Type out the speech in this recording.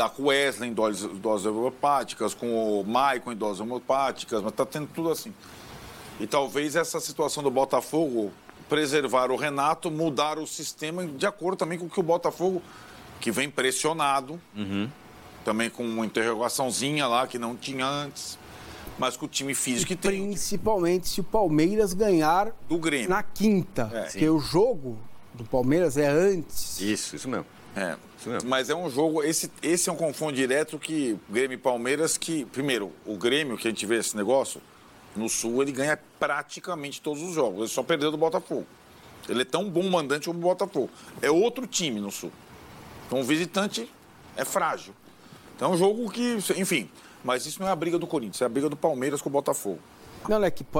lidar com o Wesley em doses, doses homeopáticas, com o Maicon em doses homeopáticas, mas tá tendo tudo assim. E talvez essa situação do Botafogo preservar o Renato, mudar o sistema de acordo também com o que o Botafogo, que vem pressionado, também com uma interrogaçãozinha lá que não tinha antes, mas com o time físico que tem. Principalmente se o Palmeiras ganhar Do Grêmio. na quinta. É. porque o jogo do Palmeiras é antes. Isso, isso mesmo. É. Mas é um jogo, esse, esse é um confronto direto que Grêmio e Palmeiras, que, primeiro, o Grêmio, que a gente vê esse negócio, no Sul ele ganha praticamente todos os jogos. Ele só perdeu do Botafogo. Ele é tão bom mandante como o Botafogo. É outro time no Sul. Então o visitante é frágil. Então é um jogo que, enfim, mas isso não é a briga do Corinthians, é a briga do Palmeiras com o Botafogo. Não, é que pode